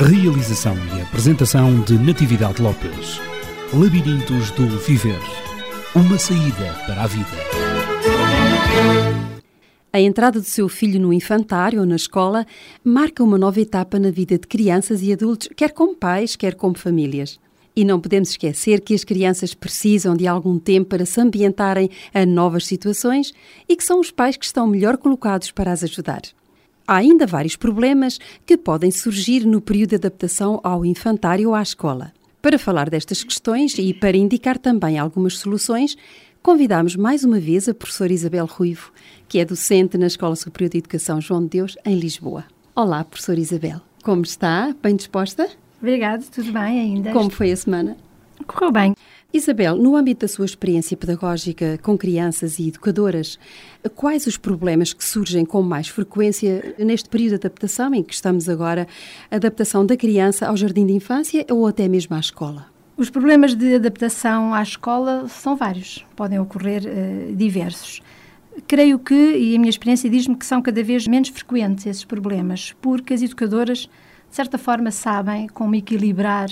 Realização e apresentação de Natividade Lopes. Labirintos do Viver. Uma saída para a vida. A entrada do seu filho no infantário ou na escola marca uma nova etapa na vida de crianças e adultos, quer como pais, quer como famílias. E não podemos esquecer que as crianças precisam de algum tempo para se ambientarem a novas situações e que são os pais que estão melhor colocados para as ajudar. Há ainda vários problemas que podem surgir no período de adaptação ao infantário ou à escola. Para falar destas questões e para indicar também algumas soluções, convidamos mais uma vez a professora Isabel Ruivo, que é docente na Escola Superior de Educação João de Deus, em Lisboa. Olá, professora Isabel. Como está? Bem disposta? Obrigada, tudo bem ainda? Como foi a semana? Correu bem. Isabel, no âmbito da sua experiência pedagógica com crianças e educadoras, quais os problemas que surgem com mais frequência neste período de adaptação em que estamos agora, adaptação da criança ao jardim de infância ou até mesmo à escola? Os problemas de adaptação à escola são vários, podem ocorrer uh, diversos. Creio que, e a minha experiência diz-me que são cada vez menos frequentes esses problemas, porque as educadoras, de certa forma, sabem como equilibrar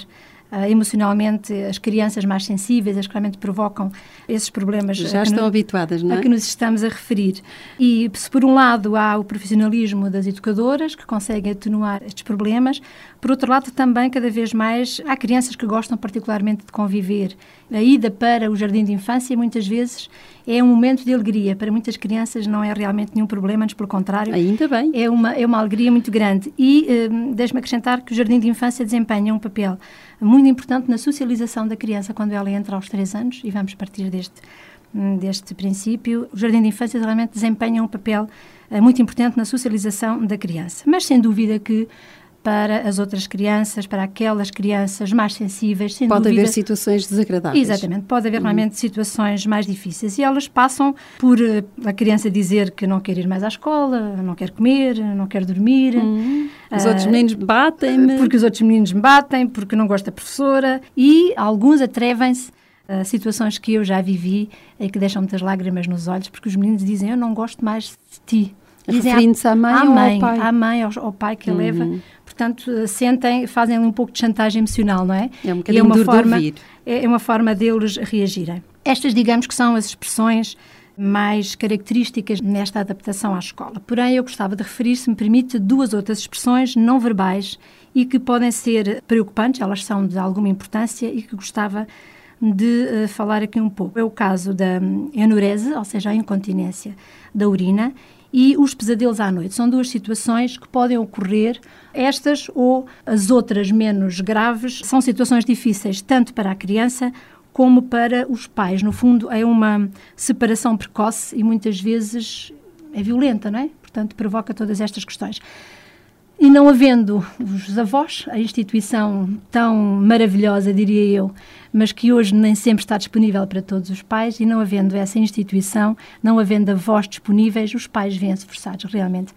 Uh, emocionalmente as crianças mais sensíveis, as que realmente provocam esses problemas. Já estão no, habituadas, não é? A que nos estamos a referir. E se por um lado há o profissionalismo das educadoras, que conseguem atenuar estes problemas, por outro lado também cada vez mais há crianças que gostam particularmente de conviver. A ida para o jardim de infância muitas vezes é um momento de alegria. Para muitas crianças não é realmente nenhum problema, antes pelo contrário. Ainda bem. É uma, é uma alegria muito grande. E um, deixe-me acrescentar que o jardim de infância desempenha um papel muito importante na socialização da criança quando ela entra aos três anos, e vamos partir deste, hum, deste princípio. O jardim de infância realmente desempenha um papel uh, muito importante na socialização da criança. Mas sem dúvida que para as outras crianças, para aquelas crianças mais sensíveis. Sem pode dúvida, haver situações desagradáveis. Exatamente, pode haver uhum. realmente situações mais difíceis e elas passam por eh, a criança dizer que não quer ir mais à escola, não quer comer, não quer dormir. Uhum. Os uh, outros meninos batem-me. Porque os outros meninos me batem, porque não gosta da professora e alguns atrevem-se a situações que eu já vivi e que deixam muitas lágrimas nos olhos, porque os meninos dizem: Eu não gosto mais de ti. Referindo-se à mãe, à mãe, ao pai. À mãe, ao, ao pai que uhum. leva portanto, sentem, fazem um pouco de chantagem emocional, não é? É um bocadinho é uma forma, É uma forma deles reagirem. Estas, digamos que são as expressões mais características nesta adaptação à escola. Porém, eu gostava de referir, se me permite, duas outras expressões não verbais e que podem ser preocupantes, elas são de alguma importância e que gostava de uh, falar aqui um pouco. É o caso da enurese, ou seja, a incontinência da urina, e os pesadelos à noite. São duas situações que podem ocorrer, estas ou as outras menos graves, são situações difíceis tanto para a criança como para os pais. No fundo, é uma separação precoce e muitas vezes é violenta, não é? Portanto, provoca todas estas questões. E não havendo os avós, a instituição tão maravilhosa, diria eu, mas que hoje nem sempre está disponível para todos os pais, e não havendo essa instituição, não havendo avós disponíveis, os pais vêm-se forçados realmente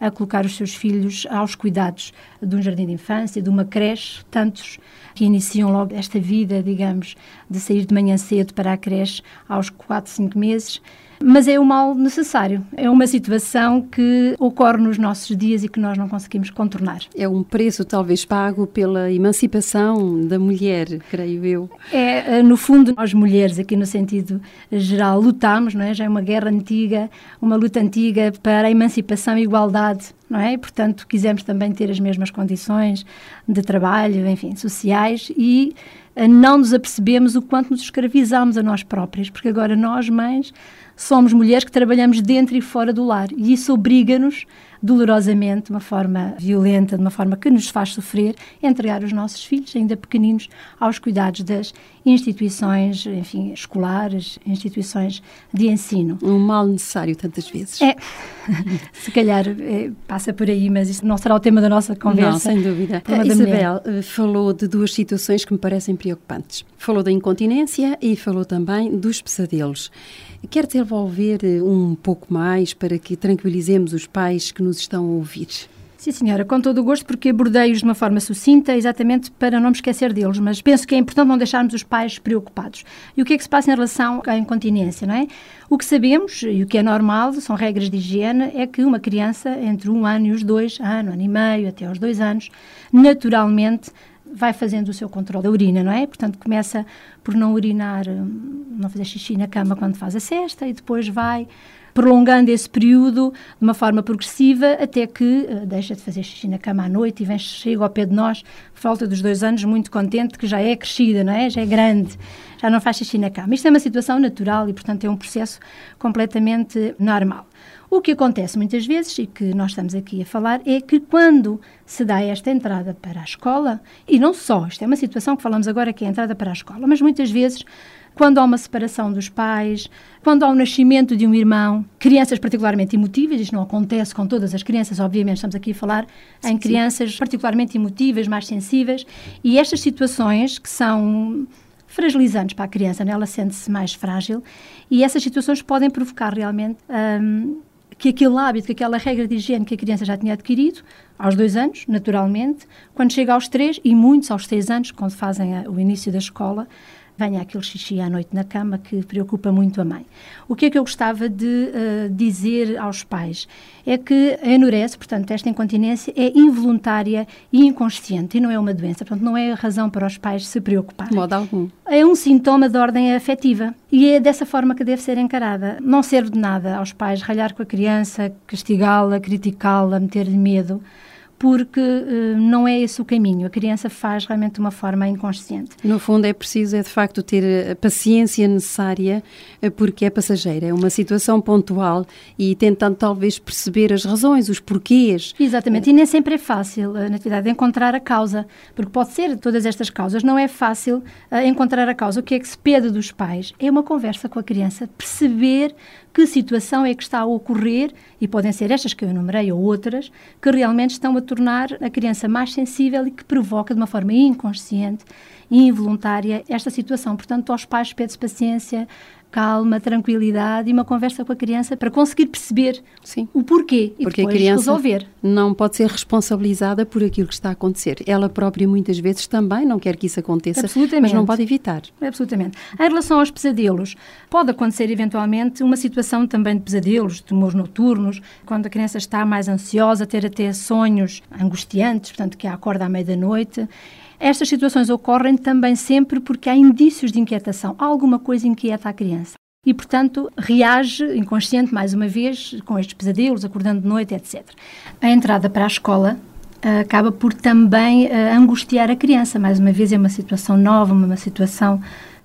a colocar os seus filhos aos cuidados de um jardim de infância, de uma creche, tantos que iniciam logo esta vida, digamos, de sair de manhã cedo para a creche aos 4, 5 meses mas é o mal necessário. É uma situação que ocorre nos nossos dias e que nós não conseguimos contornar. É um preço talvez pago pela emancipação da mulher, creio eu. É, eh, no fundo, nós mulheres, aqui no sentido geral, lutamos, não é? Já é uma guerra antiga, uma luta antiga para a emancipação e igualdade não é? E, portanto, quisemos também ter as mesmas condições de trabalho, enfim, sociais e eh, não nos apercebemos o quanto nos escravizamos a nós próprias, porque agora nós, mães, somos mulheres que trabalhamos dentro e fora do lar e isso obriga-nos, dolorosamente, de uma forma violenta, de uma forma que nos faz sofrer, entregar os nossos filhos, ainda pequeninos, aos cuidados das instituições, enfim, escolares, instituições de ensino. Um mal necessário tantas vezes. É, se calhar é, passa por aí, mas isso não será o tema da nossa conversa. Não, sem dúvida. Isabel mulher. Eh, falou de duas situações que me parecem preocupantes. Falou da incontinência e falou também dos pesadelos. Quer desenvolver eh, um pouco mais para que tranquilizemos os pais que nos estão a ouvir? Sim, senhora, com todo o gosto, porque abordei-os de uma forma sucinta, exatamente para não me esquecer deles, mas penso que é importante não deixarmos os pais preocupados. E o que é que se passa em relação à incontinência, não é? O que sabemos, e o que é normal, são regras de higiene, é que uma criança entre um ano e os dois, ano, ano e meio, até aos dois anos, naturalmente vai fazendo o seu controle da urina, não é? Portanto, começa por não urinar, hum, não fazer xixi na cama quando faz a cesta e depois vai prolongando esse período de uma forma progressiva até que uh, deixa de fazer xixi na cama à noite e vem, chega ao pé de nós, falta dos dois anos, muito contente, que já é crescida, não é? Já é grande, já não faz xixi na cama. Isto é uma situação natural e, portanto, é um processo completamente normal. O que acontece muitas vezes, e que nós estamos aqui a falar, é que quando se dá esta entrada para a escola, e não só, isto é uma situação que falamos agora que é a entrada para a escola, mas muitas vezes quando há uma separação dos pais, quando há o nascimento de um irmão, crianças particularmente emotivas, isto não acontece com todas as crianças, obviamente, estamos aqui a falar sim, em crianças sim. particularmente emotivas, mais sensíveis, e estas situações que são fragilizantes para a criança, né? ela sente-se mais frágil, e essas situações podem provocar realmente um, que aquele hábito, que aquela regra de higiene que a criança já tinha adquirido, aos dois anos, naturalmente, quando chega aos três, e muitos aos seis anos, quando fazem a, o início da escola, venha aquele xixi à noite na cama que preocupa muito a mãe. O que é que eu gostava de uh, dizer aos pais? É que a enurese, portanto, esta incontinência é involuntária e inconsciente e não é uma doença, portanto, não é razão para os pais se preocuparem. De modo algum. É um sintoma de ordem afetiva e é dessa forma que deve ser encarada. Não serve de nada aos pais ralhar com a criança, castigá-la, criticá-la, meter-lhe medo porque uh, não é esse o caminho. A criança faz realmente de uma forma inconsciente. No fundo, é preciso, é de facto, ter a paciência necessária, eh, porque é passageira, é uma situação pontual e tentando talvez perceber as razões, os porquês. Exatamente, e nem sempre é fácil, na atividade, encontrar a causa, porque pode ser todas estas causas, não é fácil uh, encontrar a causa. O que é que se pede dos pais? É uma conversa com a criança, perceber que situação é que está a ocorrer, e podem ser estas que eu enumerei ou outras, que realmente estão a tornar a criança mais sensível e que provoca de uma forma inconsciente e involuntária esta situação. Portanto, aos pais pede-se paciência, calma, tranquilidade e uma conversa com a criança para conseguir perceber Sim. o porquê e Porque depois a criança resolver. Não pode ser responsabilizada por aquilo que está a acontecer. Ela própria muitas vezes também não quer que isso aconteça, mas não pode evitar. Absolutamente. Em relação aos pesadelos, pode acontecer eventualmente uma situação também de pesadelos, de tumores noturnos, quando a criança está mais ansiosa, ter até sonhos angustiantes, portanto que acorda à meia da noite estas situações ocorrem também sempre porque há indícios de inquietação, há alguma coisa inquieta à criança. E, portanto, reage inconsciente, mais uma vez, com estes pesadelos, acordando de noite, etc. A entrada para a escola uh, acaba por também uh, angustiar a criança. Mais uma vez, é uma situação nova, uma situação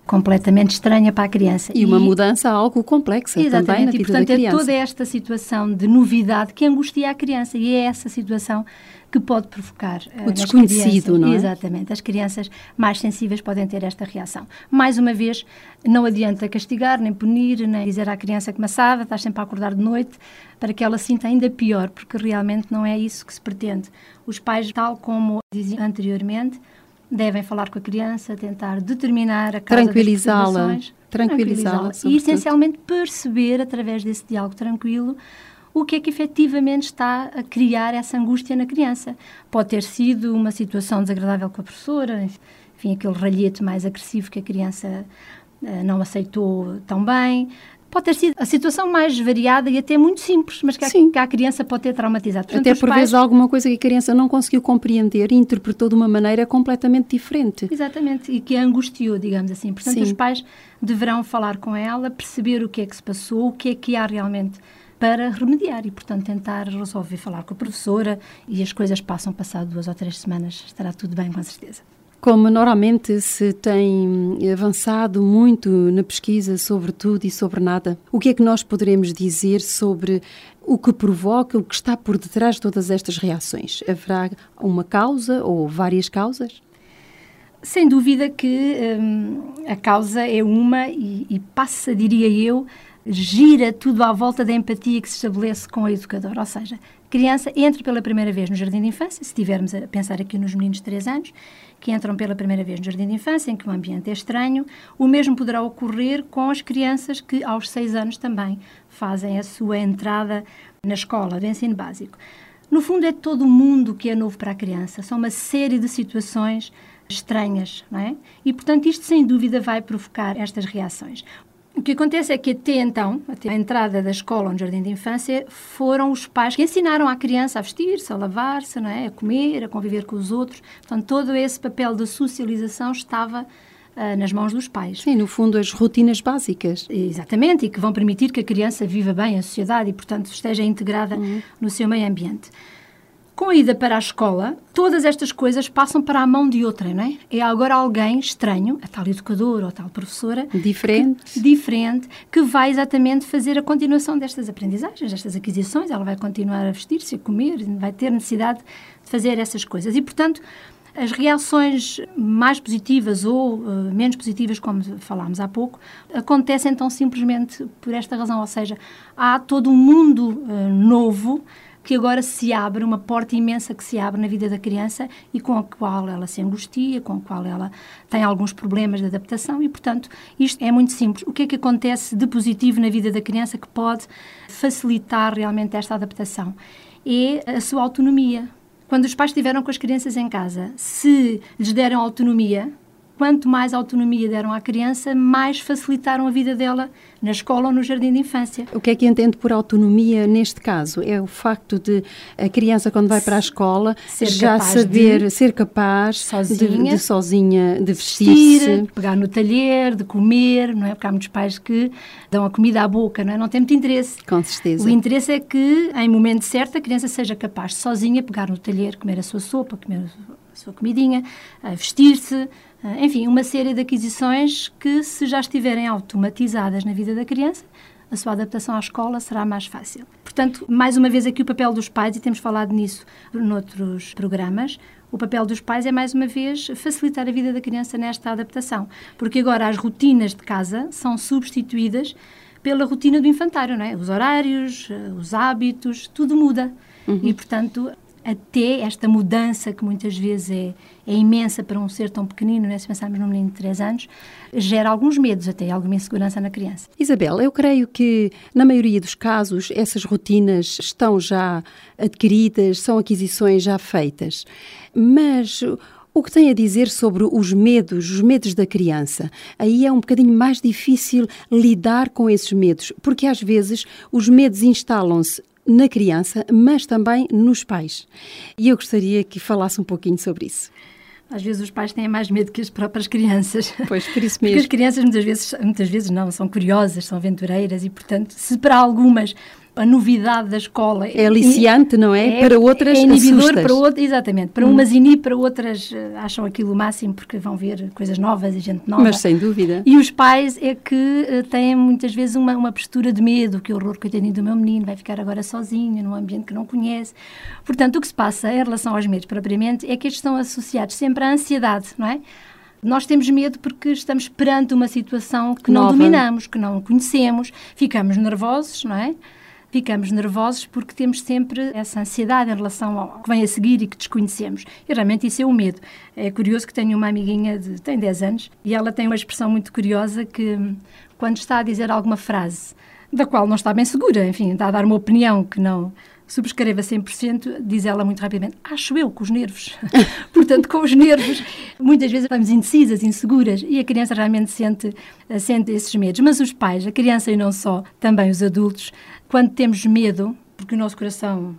completamente estranha para a criança. E, e uma mudança algo complexa exatamente, também na vida e, portanto, da criança. é toda esta situação de novidade que angustia a criança e é essa situação que pode provocar uh, o desconhecido, não é? Exatamente. As crianças mais sensíveis podem ter esta reação. Mais uma vez, não adianta castigar, nem punir, nem dizer à criança que maçada, estás sempre a acordar de noite, para que ela sinta ainda pior, porque realmente não é isso que se pretende. Os pais, tal como dizia anteriormente, devem falar com a criança, tentar determinar a causa tranquilizá-la, tranquilizá-la, e essencialmente perceber através desse diálogo tranquilo o que é que efetivamente está a criar essa angústia na criança. Pode ter sido uma situação desagradável com a professora, enfim, aquele ralhete mais agressivo que a criança uh, não aceitou tão bem. Pode ter sido a situação mais variada e até muito simples, mas que a, que a criança pode ter traumatizado. Portanto, até por pais... vezes alguma coisa que a criança não conseguiu compreender e interpretou de uma maneira completamente diferente. Exatamente, e que a angustiou, digamos assim. Portanto, Sim. os pais deverão falar com ela, perceber o que é que se passou, o que é que há realmente para remediar e, portanto, tentar resolver, falar com a professora e as coisas passam, passado duas ou três semanas, estará tudo bem, com certeza. Como normalmente se tem avançado muito na pesquisa sobre tudo e sobre nada, o que é que nós poderemos dizer sobre o que provoca, o que está por detrás de todas estas reações? Haverá uma causa ou várias causas? Sem dúvida que hum, a causa é uma e, e passa, diria eu, gira tudo à volta da empatia que se estabelece com o educador. Ou seja, a criança entra pela primeira vez no jardim de infância, se estivermos a pensar aqui nos meninos de 3 anos, que entram pela primeira vez no jardim de infância, em que o ambiente é estranho. O mesmo poderá ocorrer com as crianças que aos seis anos também fazem a sua entrada na escola de ensino básico. No fundo, é todo o mundo que é novo para a criança. São uma série de situações estranhas, não é? E, portanto, isto sem dúvida vai provocar estas reações. O que acontece é que até então, até a entrada da escola no jardim de infância, foram os pais que ensinaram à criança a vestir-se, a lavar-se, é? a comer, a conviver com os outros. Portanto, todo esse papel de socialização estava uh, nas mãos dos pais. Sim, no fundo, as rotinas básicas. Exatamente, e que vão permitir que a criança viva bem a sociedade e, portanto, esteja integrada uhum. no seu meio ambiente. Com a ida para a escola, todas estas coisas passam para a mão de outra, não é? É agora alguém estranho, a tal educadora ou a tal professora. Diferente. Que, diferente, que vai exatamente fazer a continuação destas aprendizagens, destas aquisições. Ela vai continuar a vestir-se, a comer, vai ter necessidade de fazer essas coisas. E, portanto, as reações mais positivas ou uh, menos positivas, como falámos há pouco, acontecem então simplesmente por esta razão, ou seja, há todo um mundo uh, novo que agora se abre, uma porta imensa que se abre na vida da criança e com a qual ela se angustia, com a qual ela tem alguns problemas de adaptação e, portanto, isto é muito simples. O que é que acontece de positivo na vida da criança que pode facilitar realmente esta adaptação? É a sua autonomia. Quando os pais estiveram com as crianças em casa, se lhes deram autonomia, quanto mais autonomia deram à criança, mais facilitaram a vida dela na escola ou no jardim de infância. O que é que entende por autonomia neste caso? É o facto de a criança, quando vai para a escola, ser já saber, de, ser capaz sozinha, de, de sozinha, de vestir-se. Pegar no talher, de comer, não é? Porque há muitos pais que dão a comida à boca, não é? Não tem muito interesse. Com certeza. O interesse é que, em momento certo, a criança seja capaz de sozinha pegar no talher, comer a sua sopa, comer a sua comidinha, vestir-se, enfim, uma série de aquisições que, se já estiverem automatizadas na vida da criança, a sua adaptação à escola será mais fácil. Portanto, mais uma vez aqui o papel dos pais, e temos falado nisso noutros programas, o papel dos pais é, mais uma vez, facilitar a vida da criança nesta adaptação. Porque agora as rotinas de casa são substituídas pela rotina do infantário, não é? Os horários, ah, os hábitos, tudo muda. Uhum. E, portanto, até esta mudança que muitas vezes é, é imensa para um ser tão pequenino, né? se pensarmos num menino de 3 anos, gera alguns medos, até alguma insegurança na criança. Isabel, eu creio que na maioria dos casos essas rotinas estão já adquiridas, são aquisições já feitas, mas o que tem a dizer sobre os medos, os medos da criança? Aí é um bocadinho mais difícil lidar com esses medos, porque às vezes os medos instalam-se na criança, mas também nos pais. E eu gostaria que falasse um pouquinho sobre isso. Às vezes os pais têm mais medo que as próprias crianças. Pois, por isso mesmo. Porque as crianças muitas vezes, muitas vezes não, são curiosas, são aventureiras e, portanto, se para algumas a novidade da escola. É aliciante, não é? é para outras é inibidor assustas. para outras, exatamente. Para hum. umas inibe, para outras eh, acham aquilo o máximo porque vão ver coisas novas e gente nova. Mas sem dúvida. E os pais é que uh, têm muitas vezes uma, uma postura de medo, que horror, coitadinho do meu menino, vai ficar agora sozinho num ambiente que não conhece. Portanto, o que se passa em relação aos medos propriamente é que estes estão associados sempre à ansiedade, não é? Nós temos medo porque estamos perante uma situação que Nova. não dominamos, que não conhecemos, ficamos nervosos, não é? Ficamos nervosos porque temos sempre essa ansiedade em relação ao que vem a seguir e que desconhecemos. E realmente isso é o medo. É curioso que tenho uma amiguinha de tem 10 anos e ela tem uma expressão muito curiosa que quando está a dizer alguma frase da qual não está bem segura, enfim, está a dar uma opinião que não subscreva 100%, diz ela muito rapidamente, acho eu, com os nervos. Portanto, com os nervos, muitas vezes estamos indecisas, inseguras, e a criança realmente sente, sente esses medos. Mas os pais, a criança e não só, também os adultos, quando temos medo, porque o nosso coração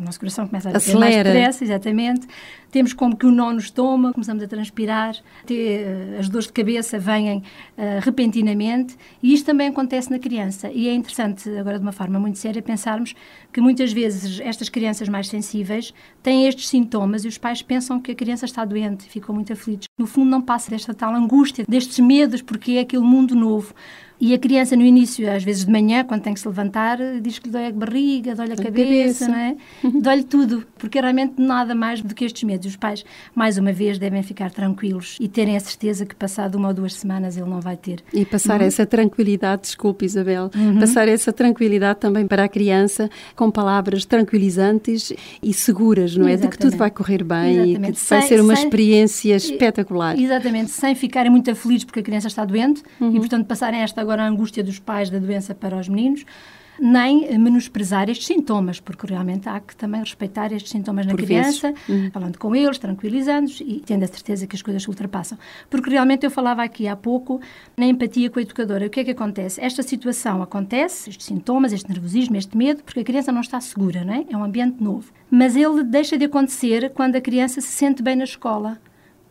o nosso coração começa a ter mais depressa, exatamente, temos como que o nó no estômago, começamos a transpirar, ter, eh, as dores de cabeça vêm uh, repentinamente e isto também acontece na criança. E é interessante, agora de uma forma muito séria, pensarmos que muitas vezes estas crianças mais sensíveis têm estes sintomas e os pais pensam que a criança está doente e ficam muito aflitos. No fundo, não passa desta tal angústia, destes medos, porque é aquele mundo novo. E a criança, no início, às vezes de manhã, quando tem que se levantar, diz que lhe dói a barriga, dói a, cabeça, cabeça, não é? dói-lhe tudo, porque realmente nada mais do que estes medos. Os pais, mais uma vez, devem ficar tranquilos e terem a certeza que, passado uma ou duas semanas, ele não vai ter. E passar uhum. essa tranquilidade, desculpe, Isabel, uhum. passar essa tranquilidade também para a criança com palavras tranquilizantes e seguras, não é? Exatamente. De que tudo vai correr bem Exatamente. e que vai sem, ser uma sem, experiência espetacular. Exatamente, sem ficarem muito aflitos porque a criança está doente uhum. e, portanto, passarem esta agora a angústia dos pais da doença para os meninos, nem menosprezar estes sintomas, porque realmente há que também respeitar estes sintomas Por na criança, uhum. falando com eles, tranquilizando-os e tendo a certeza que as coisas se ultrapassam. Porque realmente eu falava aqui há pouco na empatia com a educadora. O que é que acontece? Esta situação acontece, estes sintomas, este nervosismo, este medo, porque a criança não está segura, não é? É um ambiente novo. Mas ele deixa de acontecer quando a criança se sente bem na escola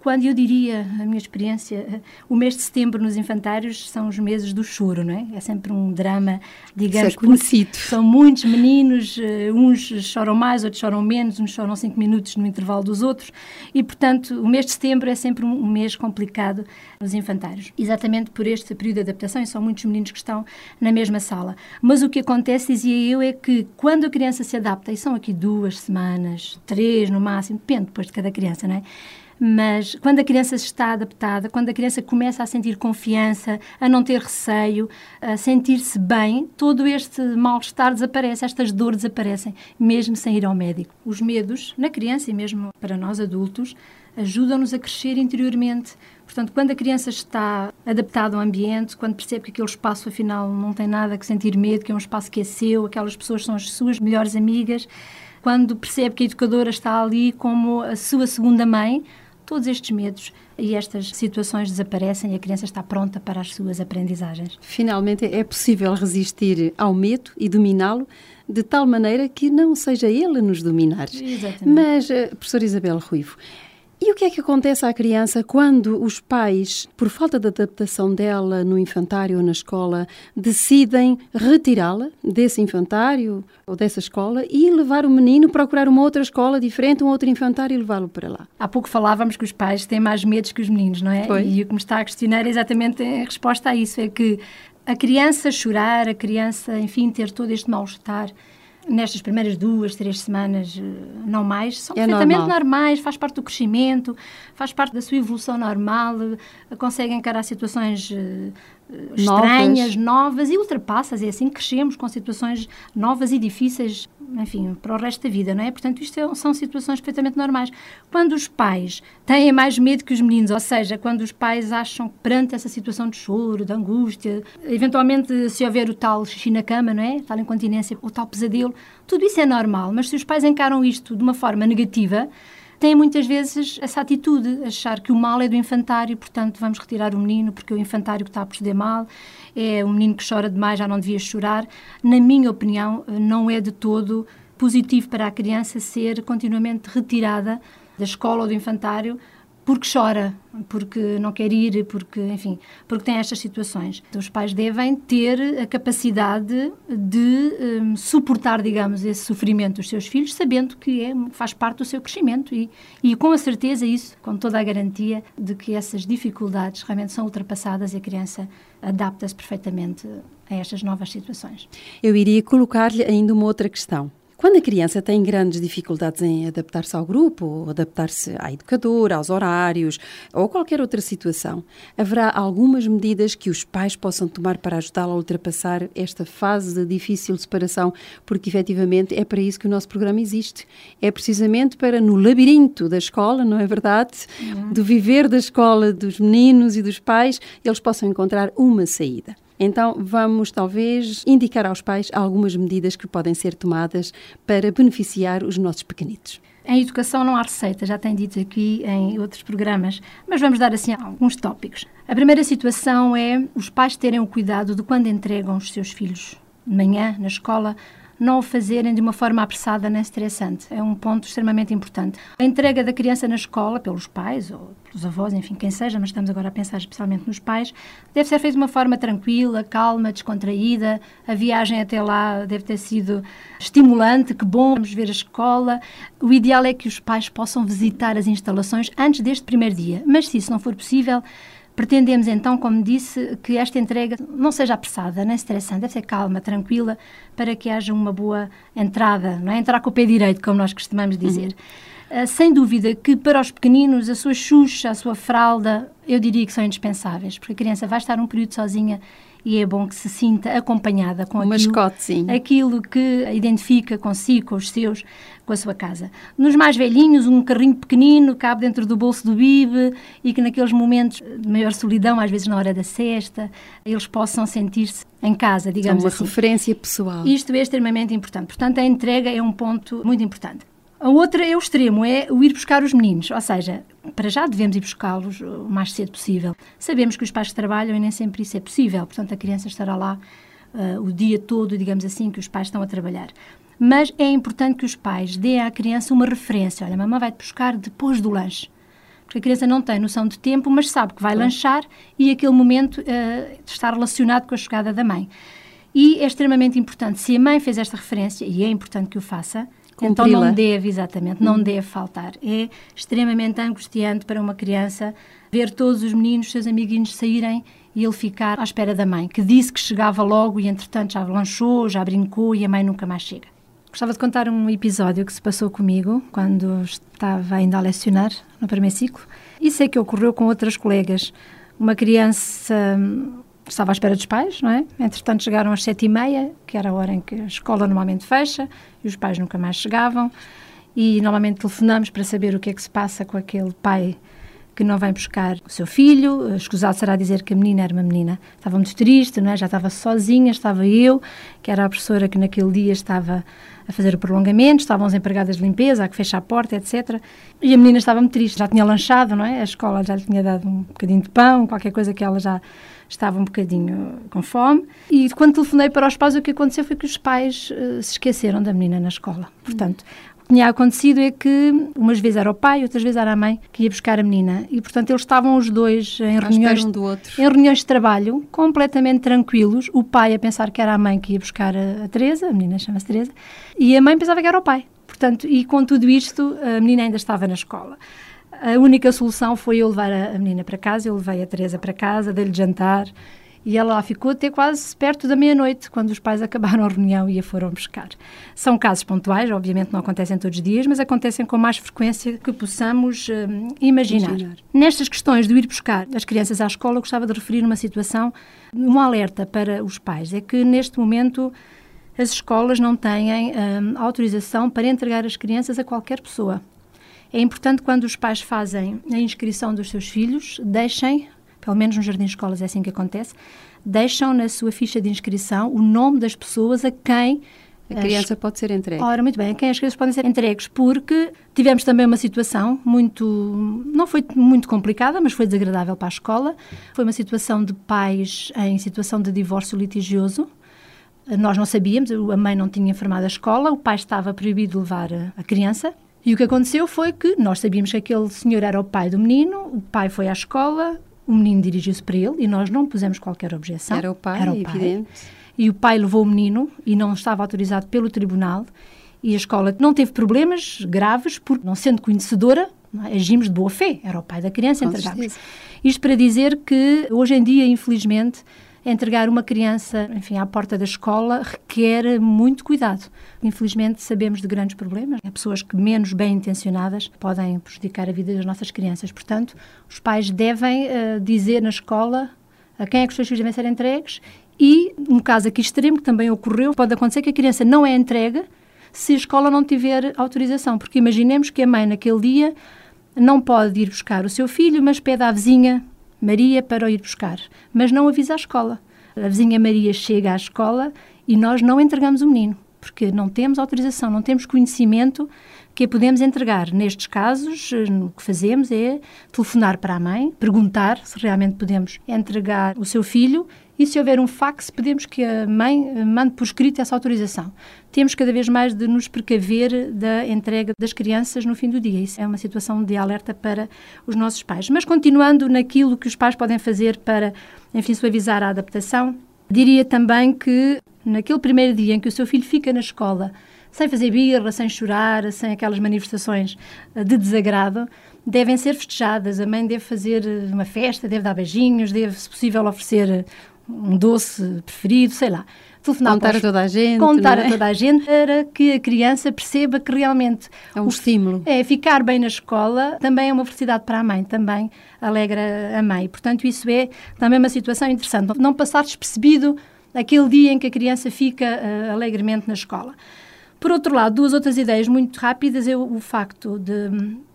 quando eu diria, a minha experiência, o mês de setembro nos infantários são os meses do choro, não é? É sempre um drama, digamos. É conhecido. São muitos meninos, eh, uns choram mais, outros choram menos, uns choram cinco minutos no intervalo dos outros, e, portanto, o mês de setembro é sempre um mês complicado nos infantários. Exatamente por este período de adaptação, e são muitos meninos que estão na mesma sala. Mas o que acontece, dizia eu, é que quando a criança se adapta, e são aqui duas semanas, três no máximo, depende depois de cada criança, não é? Mas quando a criança está adaptada, quando a criança começa a sentir confiança, a não ter receio, a sentir-se bem, todo este mal-estar desaparece, estas dores desaparecem, mesmo sem ir ao médico. Os medos, na criança e mesmo para nós adultos, ajudam-nos a crescer interiormente. Portanto, quando a criança está adaptada ao ambiente, quando percebe que aquele espaço afinal não tem nada que sentir medo, que é um espaço que é seu, aquelas pessoas são as suas melhores amigas, quando percebe que a educadora está ali como a sua segunda mãe, todos estes medos e estas situações desaparecem e a criança está pronta para as suas aprendizagens. Finalmente é possível resistir ao medo e dominá-lo de tal maneira que não seja ele nos dominar. Exatamente. Mas, eh, professora Isabel Ruivo, e o que é que acontece à criança quando os pais, por falta de adaptação dela no infantário ou na escola, decidem retirá-la desse infantário ou dessa escola e levar o menino procurar uma outra escola diferente, um outro infantário e levá-lo para lá? Há pouco falávamos que os pais têm mais medos que os meninos, não é? Foi. E o que me está a questionar é exatamente a resposta a isso, é que a criança chorar, a criança, enfim, ter todo este mal-estar, nestas primeiras duas, três semanas, eh, não mais, são é perfeitamente normal. normais, faz parte do crescimento, faz parte da sua evolução normal, eh, conseguem encarar situações eh, estranhas, novas. novas e ultrapassas. É assim que crescemos com situações novas e difíceis, enfim, para o resto da vida, não é? Portanto, isto é, são situações perfeitamente normais. Quando os pais têm mais medo que os meninos, ou seja, quando os pais acham que perante essa situação de choro, de angústia, eventualmente se houver o tal xixi na cama, não é? Tal incontinência, o tal pesadelo, tudo isso é normal, mas se os pais encaram isto de uma forma negativa, têm muitas vezes essa atitude, achar que o mal é do infantário, portanto vamos retirar o menino porque é o infantário que está a proceder mal, é um menino que chora demais, já não devia chorar. Na minha opinião, não é de todo positivo para a criança ser continuamente retirada da escola ou do infantário porque chora, porque não quer ir, porque, enfim, porque tem estas situações. Então, os pais devem ter a capacidade de um, suportar, digamos, esse sofrimento dos seus filhos, sabendo que é, faz parte do seu crescimento e, e com a certeza isso, com toda a garantia de que essas dificuldades realmente são ultrapassadas e a criança adapta-se perfeitamente a estas novas situações. Eu iria colocar-lhe ainda uma outra questão. Quando a criança tem grandes dificuldades em adaptar-se ao grupo, adaptar-se à educadora, aos horários ou qualquer outra situação, haverá algumas medidas que os pais possam tomar para ajudá-la a ultrapassar esta fase de difícil separação, porque efetivamente é para isso que o nosso programa existe. É precisamente para, no labirinto da escola, não é verdade? Uhum. Do viver da escola dos meninos e dos pais, eles possam encontrar uma saída. Então, vamos talvez indicar aos pais algumas medidas que podem ser tomadas para beneficiar os nossos pequenitos. Em educação não há receita, já tem dito aqui em outros programas, mas vamos dar assim alguns tópicos. A primeira situação é os pais terem o cuidado de quando entregam os seus filhos de manhã na escola não o fazerem de uma forma apressada nem estressante. É um ponto extremamente importante. A entrega da criança na escola, pelos pais ou pelos avós, enfim, quem seja, mas estamos agora a pensar especialmente nos pais, deve ser feita de uma forma tranquila, calma, descontraída. A viagem até lá deve ter sido estimulante, que bom, vamos ver a escola. O ideal é que os pais possam visitar as instalações antes deste primeiro dia, mas se isso não for possível, Pretendemos então, como disse, que esta entrega não seja apressada, nem estressante, deve ser calma, tranquila, para que haja uma boa entrada, não é? Entrar com o pé direito, como nós costumamos dizer. Uhum. Uh, sem dúvida que para os pequeninos a sua xuxa, a sua fralda, eu diria que são indispensáveis, porque a criança vai estar um período sozinha e é bom que se sinta acompanhada com um aquilo, mascote, aquilo que identifica consigo, com os seus, com a sua casa. Nos mais velhinhos, um carrinho pequenino cabe dentro do bolso do bibe e que naqueles momentos de maior solidão, às vezes na hora da cesta, eles possam sentir-se em casa, digamos uma assim. Uma referência pessoal. Isto é extremamente importante. Portanto, a entrega é um ponto muito importante. A outra é o extremo, é o ir buscar os meninos, ou seja, para já devemos ir buscá-los o mais cedo possível. Sabemos que os pais trabalham e nem sempre isso é possível, portanto a criança estará lá uh, o dia todo, digamos assim, que os pais estão a trabalhar. Mas é importante que os pais deem à criança uma referência. Olha, a mamãe vai-te buscar depois do lanche. Porque a criança não tem noção de tempo, mas sabe que vai lanchar e aquele momento uh, está relacionado com a chegada da mãe. E é extremamente importante, se a mãe fez esta referência, e é importante que o faça, então não deve, exatamente, não hum. deve faltar. É extremamente angustiante para uma criança ver todos os meninos, seus amiguinhos saírem e ele ficar à espera da mãe, que disse que chegava logo e entretanto já lanchou, já brincou e a mãe nunca mais chega. Gostava de contar um episódio que se passou comigo quando estava ainda a lecionar no primeiro ciclo. Isso é que ocorreu com outras colegas. Uma criança estava à espera dos pais, não é? Entretanto, chegaram às sete e meia, que era a hora em que a escola normalmente fecha, e os pais nunca mais chegavam. E normalmente telefonamos para saber o que é que se passa com aquele pai que não vem buscar o seu filho. Escusado será dizer que a menina era uma menina. Estava muito triste, não é? já estava sozinha, estava eu, que era a professora que naquele dia estava a fazer o prolongamento, estavam as empregadas de limpeza, a que fecha a porta, etc. E a menina estava muito triste, já tinha lanchado, não é? A escola já lhe tinha dado um bocadinho de pão, qualquer coisa que ela já estava um bocadinho com fome. E quando telefonei para os pais, o que aconteceu foi que os pais uh, se esqueceram da menina na escola. Portanto, o que tinha acontecido é que umas vezes era o pai, outras vezes era a mãe que ia buscar a menina. E, portanto, eles estavam os dois em reuniões, um do em reuniões de trabalho, completamente tranquilos. O pai a pensar que era a mãe que ia buscar a, a Teresa, a menina chama-se Teresa, e a mãe pensava que era o pai. Portanto, e com tudo isto, a menina ainda estava na escola. A única solução foi eu levar a, menina para casa, eu levei a Teresa para casa, dei-lhe jantar e ela lá ficou até quase perto da meia-noite, quando os pais acabaram a reunião e a foram buscar. São casos pontuais, obviamente não acontecem todos os dias, mas acontecem com mais frequência que possamos hum, imaginar. imaginar. Nestas questões de ir buscar as crianças à escola, gostava de referir uma situação, um alerta para os pais, é que neste momento as escolas não têm hum, autorização para entregar as crianças a qualquer pessoa. É importante quando os pais fazem a inscrição dos seus filhos, deixem, pelo menos no jardim de escolas é assim que acontece, deixam na sua ficha de inscrição o nome das pessoas a quem a criança as... pode ser entregue. Ora, muito bem, a quem as crianças podem ser entregues, porque tivemos também uma situação muito. não foi muito complicada, mas foi desagradável para a escola. Foi uma situação de pais em situação de divórcio litigioso. Nós não sabíamos, a mãe não tinha informado a escola, o pai estava proibido de levar a criança. E o que aconteceu foi que nós sabíamos que aquele senhor era o pai do menino, o pai foi à escola, o menino dirigiu-se para ele e nós não pusemos qualquer objeção. Era o pai, era o pai. evidente. E o pai levou o menino e não estava autorizado pelo tribunal e a escola não teve problemas graves porque, não sendo conhecedora, é? agimos de boa fé. Era o pai da criança, entregámos. Isto para dizer que, hoje em dia, infelizmente, entregar uma criança, enfim, à porta da escola requer muito cuidado. Infelizmente, sabemos de grandes problemas. Há pessoas que, menos bem intencionadas, podem prejudicar a vida das nossas crianças. Portanto, os pais devem uh, dizer na escola a quem é que os seus filhos devem ser entregues e, um caso aqui extremo que também ocorreu, pode acontecer que a criança não é entregue se a escola não tiver autorização. Porque imaginemos que a mãe, naquele dia, não pode ir buscar o seu filho, mas pede à vizinha Maria para o ir buscar, mas não avisa a escola. A vizinha Maria chega à escola e nós não entregamos o menino, porque não temos autorização, não temos conhecimento que podemos entregar. Nestes casos, eh, o que fazemos é telefonar para a mãe, perguntar se realmente podemos entregar o seu filho e se houver um fax, pedimos que a mãe eh, mande por escrito essa autorização. Temos cada vez mais de nos precaver da entrega das crianças no fim do dia. Isso é uma situação de alerta para os nossos pais. Mas continuando naquilo que os pais podem fazer para, enfim, suavizar a adaptação, diria também que naquele primeiro dia em que o seu filho fica na escola, sem fazer birra, sem chorar, sem aquelas manifestações eh, de desagrado, devem ser festejadas. A mãe deve fazer eh, uma festa, deve dar beijinhos, deve, se possível, oferecer um doce preferido, sei lá. Telefonar contar a toda a gente. Contar é? a toda a gente para que a criança perceba que realmente. É um estímulo. É, ficar bem na escola também é uma felicidade para a mãe, também alegra a mãe. Portanto, isso é também uma situação interessante. Não passar despercebido aquele dia em que a criança fica uh, alegremente na escola. Por outro lado, duas outras ideias muito rápidas é o, o facto de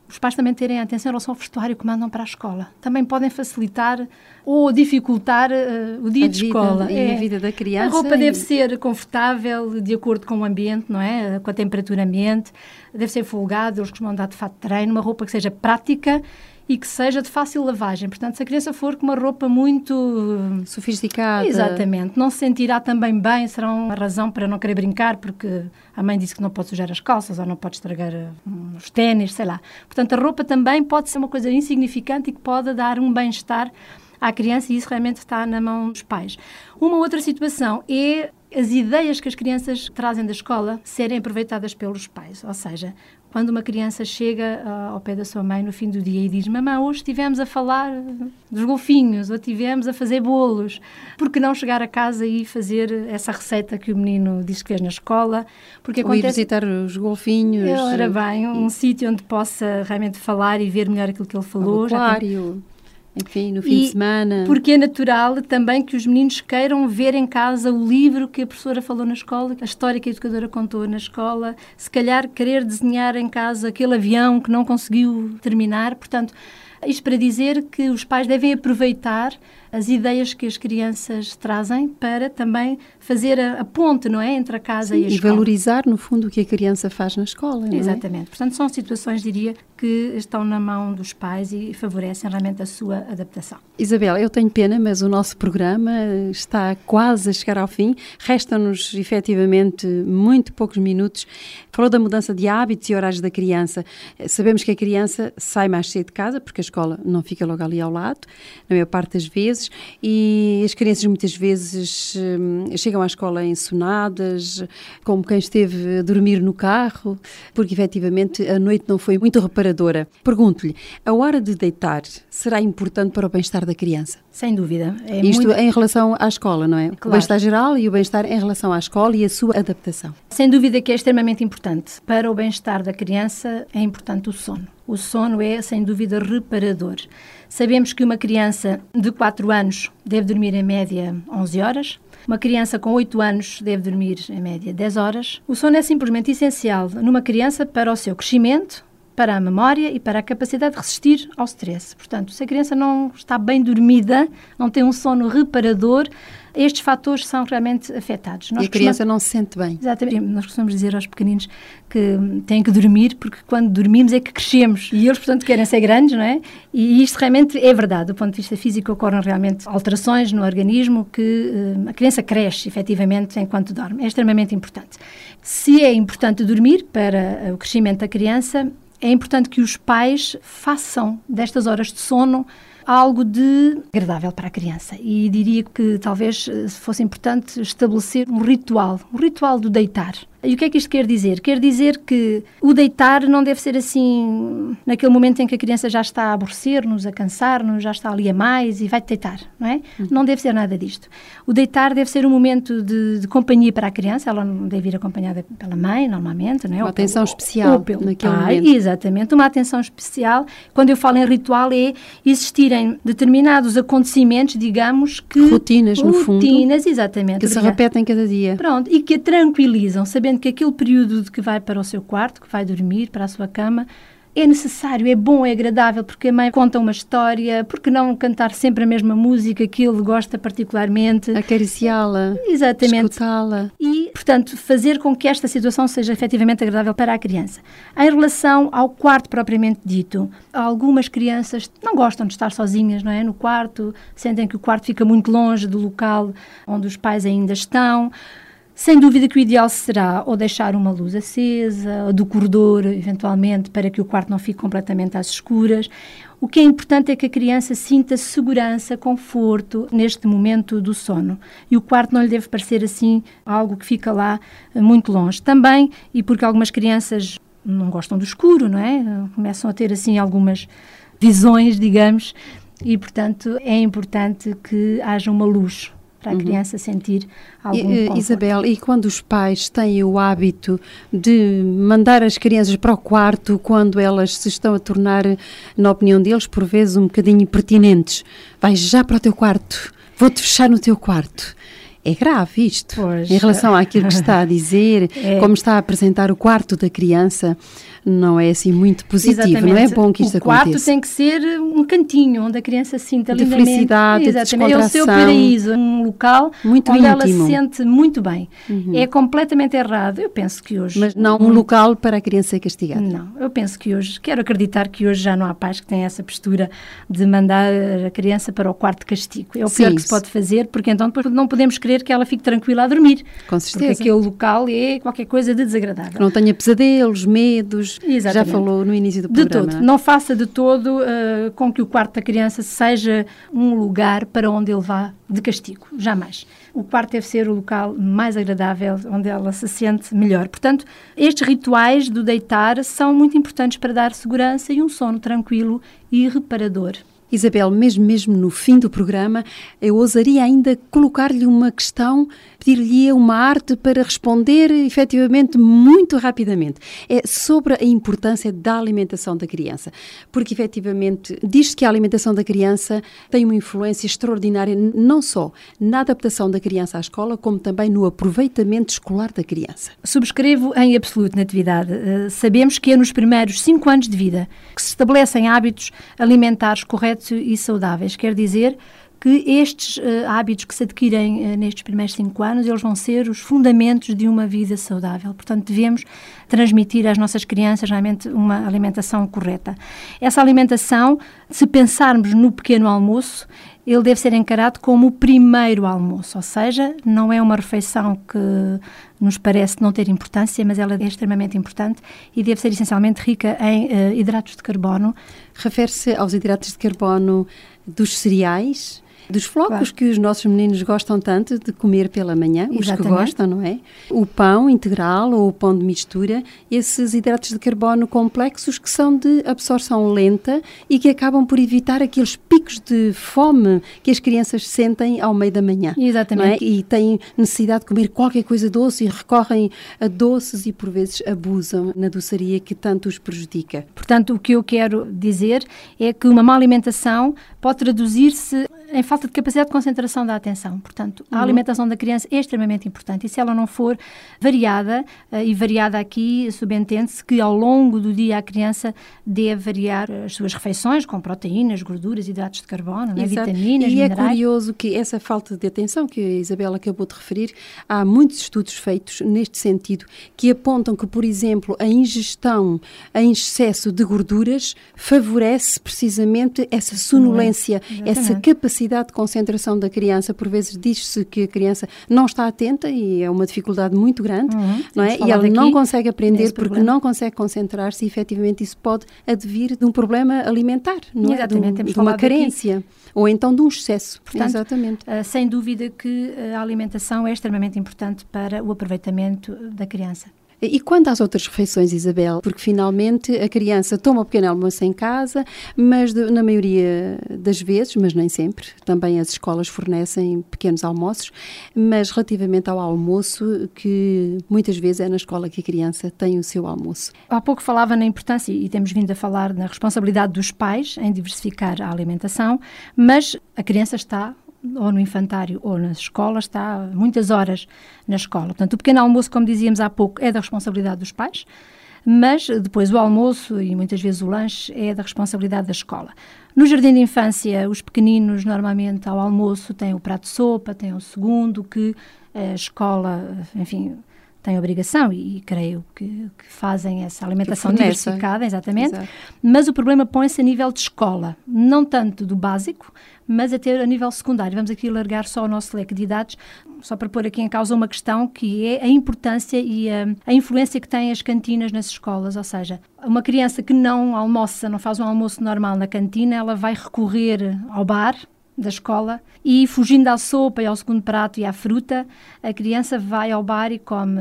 os pais também terem atenção em relação ao vestuário que mandam para a escola. Também podem facilitar ou dificultar uh, o dia a de escola. E é. a vida da criança. A roupa e... deve ser confortável, de acordo com o ambiente, não é? Com a temperatura ambiente. Deve ser folgado, eles costumam dar de fato treino, uma roupa que seja prática e que seja de fácil lavagem. Portanto, se a criança for com uma roupa muito sofisticada, exatamente, não se sentirá também bem, será uma razão para não querer brincar, porque a mãe disse que não pode sujar as calças ou não pode estragar eh, os ténis, sei lá. Portanto, a roupa também pode ser uma coisa insignificante e que pode dar um bem-estar à criança e isso realmente está na mão dos pais. Uma outra situação é as ideias que as crianças trazem da escola serem aproveitadas pelos pais, ou seja, quando uma criança chega uh, ao pé da sua mãe no fim do dia e diz: Mamãe, hoje estivemos a falar dos golfinhos, ou estivemos a fazer bolos, por que não chegar a casa e fazer essa receita que o menino disse que fez na escola? Porque ou acontece... ir visitar os golfinhos. Ora bem, um e... sítio onde possa realmente falar e ver melhor aquilo que ele falou. O aquário enfim, no fim e de semana. Porque é natural também que os meninos queiram ver em casa o livro que a professora falou na escola, a história que a educadora contou na escola, se calhar querer desenhar em casa aquele avião que não conseguiu terminar. Portanto, isto para dizer que os pais devem aproveitar as ideias que as crianças trazem para também fazer a, a ponte, não é, entre a casa Sim, e a escola. E valorizar, no fundo, o que a criança faz na escola, não é? Exatamente. Portanto, são situações, diria, que estão na mão dos pais e favorecem realmente a sua adaptação. Isabel, eu tenho pena, mas o nosso programa está quase a chegar ao fim. Restam-nos, efetivamente, muito poucos minutos. Falou da mudança de hábitos e horários da criança. Sabemos que a criança sai mais cedo de casa, porque a escola não fica logo ali ao lado, na maior parte das vezes, e as crianças muitas vezes hum, chegam à escola ensonadas, como quem esteve a dormir no carro, porque efetivamente a noite não foi muito reparadora. Pergunto-lhe, a hora de deitar será importante para o bem-estar da criança? Sem dúvida. É Isto muito... em relação à escola, não é? Claro. O bem-estar geral e o bem-estar em relação à escola e a sua adaptação. Sem dúvida que é extremamente importante. Para o bem-estar da criança é importante o sono. O sono é, sem dúvida, reparador. Sabemos que uma criança de 4 anos deve dormir em média 11 horas, uma criança com 8 anos deve dormir em média 10 horas. O sono é simplesmente essencial numa criança para o seu crescimento, para a memória e para a capacidade de resistir ao stress. Portanto, se a criança não está bem dormida, não tem um sono reparador, estes fatores são realmente afetados. Nós e a criança não se sente bem. Exatamente. Nós costumamos dizer aos pequeninos que têm que dormir, porque quando dormimos é que crescemos. E eles, portanto, querem ser grandes, não é? E isto realmente é verdade. Do ponto de vista físico, ocorrem realmente alterações no organismo que uh, a criança cresce, efetivamente, enquanto dorme. É extremamente importante. Se é importante dormir para o crescimento da criança, é importante que os pais façam destas horas de sono algo de agradável para a criança. E diria que talvez eh, fosse importante estabelecer um ritual, um ritual do deitar. E o que é que isto quer dizer? Quer dizer que o deitar não deve ser assim naquele momento em que a criança já está a aborrecer-nos, a cansar-nos, já está ali a mais e vai deitar, não é? Uhum. Não deve ser nada disto. O deitar deve ser um momento de, de, companhia para a criança, ela não deve ir acompanhada pela mãe, normalmente, não é? Uma ou atenção pelo, especial ou pelo naquele pai, momento. Exatamente, uma atenção especial. Quando eu falo em ritual é existirem determinados acontecimentos, digamos que... Rotinas, no fundo. Rotinas, exatamente. Que se repetem cada dia. Pronto, e que a tranquilizam, sabendo sabendo que aquele período de que vai para o seu quarto, que vai dormir, para a sua cama, é necessário, é bom, é agradável, porque a mãe conta uma história, porque não cantar sempre a mesma música que ele gosta particularmente. Acariciá-la. Exatamente. Escutá-la. E, portanto, fazer com que esta situação seja efetivamente agradável para a criança. Em relação ao quarto propriamente dito, algumas crianças não gostam de estar sozinhas, não é? No quarto, sentem que o quarto fica muito longe do local onde os pais ainda estão. Sem dúvida que o ideal será ou deixar uma luz acesa, ou do corredor, eventualmente, para que o quarto não fique completamente às escuras. O que é importante é que a criança sinta segurança, conforto neste momento do sono. E o quarto não lhe deve parecer assim algo que fica lá eh, muito longe. Também, e porque algumas crianças não gostam do escuro, não é? Começam a ter assim algumas visões, digamos, e portanto é importante que haja uma luz para a uhum. criança sentir algum e, conforto. Isabel, e quando os pais têm o hábito de mandar as crianças para o quarto quando elas se estão a tornar, na opinião deles, por vezes um bocadinho impertinentes, vais já para o teu quarto, vou-te fechar no teu quarto. É grave isto, pois. em relação àquilo que está a dizer, é. como está a apresentar o quarto da criança não é assim muito positivo, Exatamente. não é bom que isto o aconteça. O quarto tem que ser um cantinho onde a criança sinta de felicidade, Exatamente. de É o seu paraíso, um local muito onde íntimo. ela se sente muito bem. Uhum. É completamente errado. Eu penso que hoje... Mas não um local para a criança castigada. Não, eu penso que hoje, quero acreditar que hoje já não há pais que têm essa postura de mandar a criança para o quarto de castigo. É o pior Sim, que se pode fazer, porque então depois não podemos querer que ela fique tranquila a dormir. Com certeza. Porque aquele local é qualquer coisa de desagradável. Que não tenha pesadelos, medos. Exatamente. Já falou no início do programa. De todo. Não faça de todo uh, com que o quarto da criança seja um lugar para onde ele vá de castigo. Jamais. O quarto deve ser o local mais agradável, onde ela se sente melhor. Portanto, estes rituais do deitar são muito importantes para dar segurança e um sono tranquilo e reparador. Isabel, mesmo mesmo no fim do programa, eu ousaria ainda colocar-lhe uma questão, pedir-lhe uma arte para responder efetivamente muito rapidamente. É sobre a importância da alimentação da criança. Porque efetivamente diz-se que a alimentação da criança tem uma influência extraordinária não só na adaptação da criança à escola, como também no aproveitamento escolar da criança. Subscrevo em absoluto, Natividade. Uh, sabemos que é nos primeiros cinco anos de vida que se estabelecem hábitos alimentares corretos e saudáveis. Quer dizer que estes uh, hábitos que se adquirem uh, nestes primeiros cinco anos, eles vão ser os fundamentos de uma vida saudável. Portanto, devemos transmitir às nossas crianças realmente uma alimentação correta. Essa alimentação, se pensarmos no pequeno almoço, ele deve ser encarado como o primeiro almoço, ou seja, não é uma refeição que nos parece não ter importância, mas ela é extremamente importante e deve ser essencialmente rica em uh, hidratos de carbono. Refere-se aos hidratos de carbono dos cereais, dos flocos claro. que os nossos meninos gostam tanto de comer pela manhã, Exatamente. os que gostam, não é? O pão integral ou o pão de mistura, esses hidratos de carbono complexos que são de absorção lenta e que acabam por evitar aqueles picos de fome que as crianças sentem ao meio da manhã. É? Exatamente. É? E têm necessidade de comer qualquer coisa doce e recorrem a doces e por vezes abusam na doçaria que tanto os prejudica. Portanto, o que eu quero dizer é que uma má alimentação pode traduzir-se em falta de capacidade de concentração da atenção. Portanto, a uhum. alimentação da criança é extremamente importante e se ela não for variada, uh, e variada aqui subentende-se que ao longo do dia a criança deve variar as suas refeições com proteínas, gorduras, hidratos de carbono, né, vitaminas, E minerais. é curioso que essa falta de atenção que a Isabela acabou de referir, há muitos estudos feitos neste sentido que apontam que, por exemplo, a ingestão em excesso de gorduras favorece precisamente essa sonolência, essa capacidade de concentração da criança, por vezes diz-se que a criança não está atenta e é uma dificuldade muito grande, uhum, não é? E ela não consegue aprender porque problema. não consegue concentrar-se e efetivamente isso pode advir de um problema alimentar, não Exatamente, é? De, um, de uma carência. Daqui. Ou então de um excesso. Portanto, Exatamente. Uh, sem dúvida que a alimentação é extremamente importante para o aproveitamento da criança. E quanto às outras refeições, Isabel? Porque finalmente a criança toma o pequeno almoço em casa, mas de, na maioria das vezes, mas nem sempre, também as escolas fornecem pequenos almoços, mas relativamente ao almoço, que muitas vezes é na escola que a criança tem o seu almoço. Há pouco falava na importância, e temos vindo a falar na responsabilidade dos pais em diversificar a alimentação, mas a criança está ou no infantário ou nas escolas, está muitas horas na escola. Portanto, o pequeno almoço, como dizíamos há pouco, é da responsabilidade dos pais. mas depois o almoço e muitas vezes o lanche é da responsabilidade da escola. No jardim de infância, os pequeninos normalmente ao almoço têm o prato de sopa, têm o segundo, que a escola, enfim, têm obrigação e, creio que, que, fazem essa alimentação diversificada, exatamente. Exato. Mas o problema põe-se a nível de escola, não tanto do básico, mas até a nível secundário. Vamos aqui alargar só o nosso leque de idades, só para pôr aqui em causa uma questão que é a importância e a, a influência que têm as cantinas nas escolas, ou seja, uma criança que não almoça, não faz um almoço normal na cantina, ela vai recorrer ao bar, da escola e fugindo à sopa e ao segundo prato e à fruta, a criança vai ao bar e come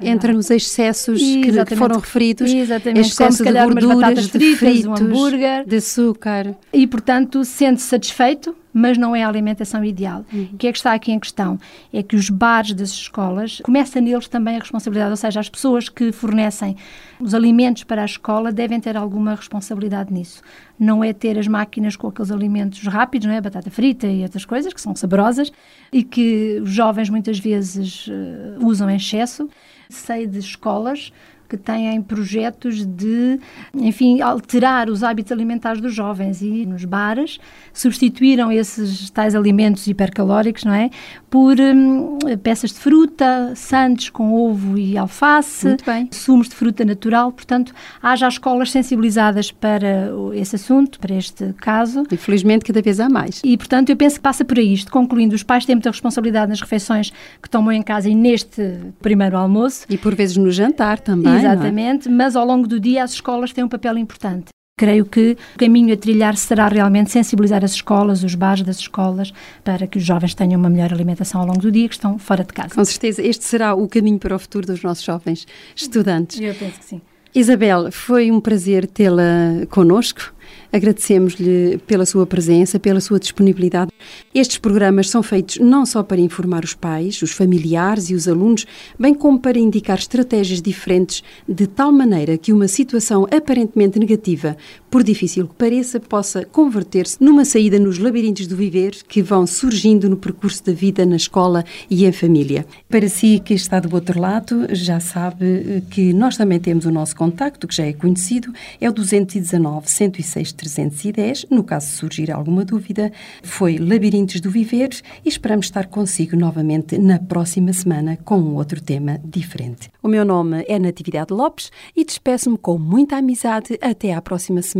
entra nos excessos que foram referidos, Exatamente. excesso Como, de gorduras, de fritas, fritos, um hambúrguer, de açúcar. E, portanto, sente-se satisfeito, mas não é a alimentação ideal. Uhum. O que é que está aqui em questão? É que os bares das escolas, começa neles também a responsabilidade, ou seja, as pessoas que fornecem os alimentos para a escola devem ter alguma responsabilidade nisso. Não é ter as máquinas com aqueles alimentos rápidos, não é? Batata frita e outras coisas que são saborosas e que os jovens muitas vezes uh, usam em excesso. Sei de escolas que têm projetos de, enfim, alterar os hábitos alimentares dos jovens e nos bares substituíram esses tais alimentos hipercalóricos, não é? Por hum, peças de fruta, sandes com ovo e alface, sumos de fruta natural. Portanto, há já escolas sensibilizadas para esse assunto, para este caso. Infelizmente, cada vez há mais. E, portanto, eu penso que passa por isto. Concluindo, os pais têm muita responsabilidade nas refeições que tomam em casa e neste primeiro almoço. E, por vezes, no jantar também. É? Exatamente, é? mas ao longo do dia as escolas têm um papel importante. Creio que o caminho a trilhar será realmente sensibilizar as escolas, os bares das escolas, para que os jovens tenham uma melhor alimentação ao longo do dia, que estão fora de casa. Com certeza, este será o caminho para o futuro dos nossos jovens estudantes. Eu penso que sim. Isabel, foi um prazer tê-la connosco. Agradecemos-lhe pela sua presença, pela sua disponibilidade. Estes programas são feitos não só para informar os pais, os familiares e os alunos, bem como para indicar estratégias diferentes, de tal maneira que uma situação aparentemente negativa, por difícil que pareça, possa converter-se numa saída nos labirintos do viver que vão surgindo no percurso da vida na escola e em família. Para si que está do outro lado, já sabe que nós também temos o nosso contacto, que já é conhecido, é o 219 106 310. No caso de surgir alguma dúvida, foi Labirintos do Viver e esperamos estar consigo novamente na próxima semana com um outro tema diferente. O meu nome é Natividade Lopes e despeço-me com muita amizade até à próxima semana,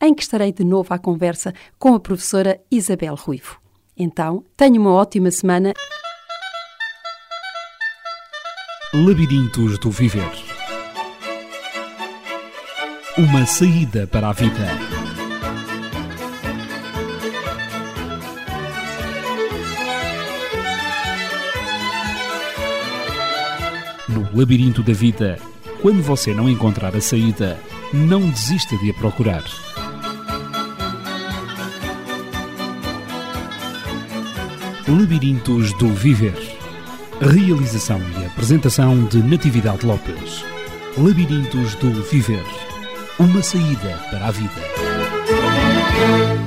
em que estarei de novo à conversa com a professora Isabel Ruivo. Então, tenha uma ótima semana. Labirintos do Viver Uma saída para a vida. No labirinto da vida, quando você não encontrar a saída, não desista de a procurar. Labirintos do Viver. Realização e apresentação de Natividade Lopes. Labirintos do Viver. Uma saída para a vida.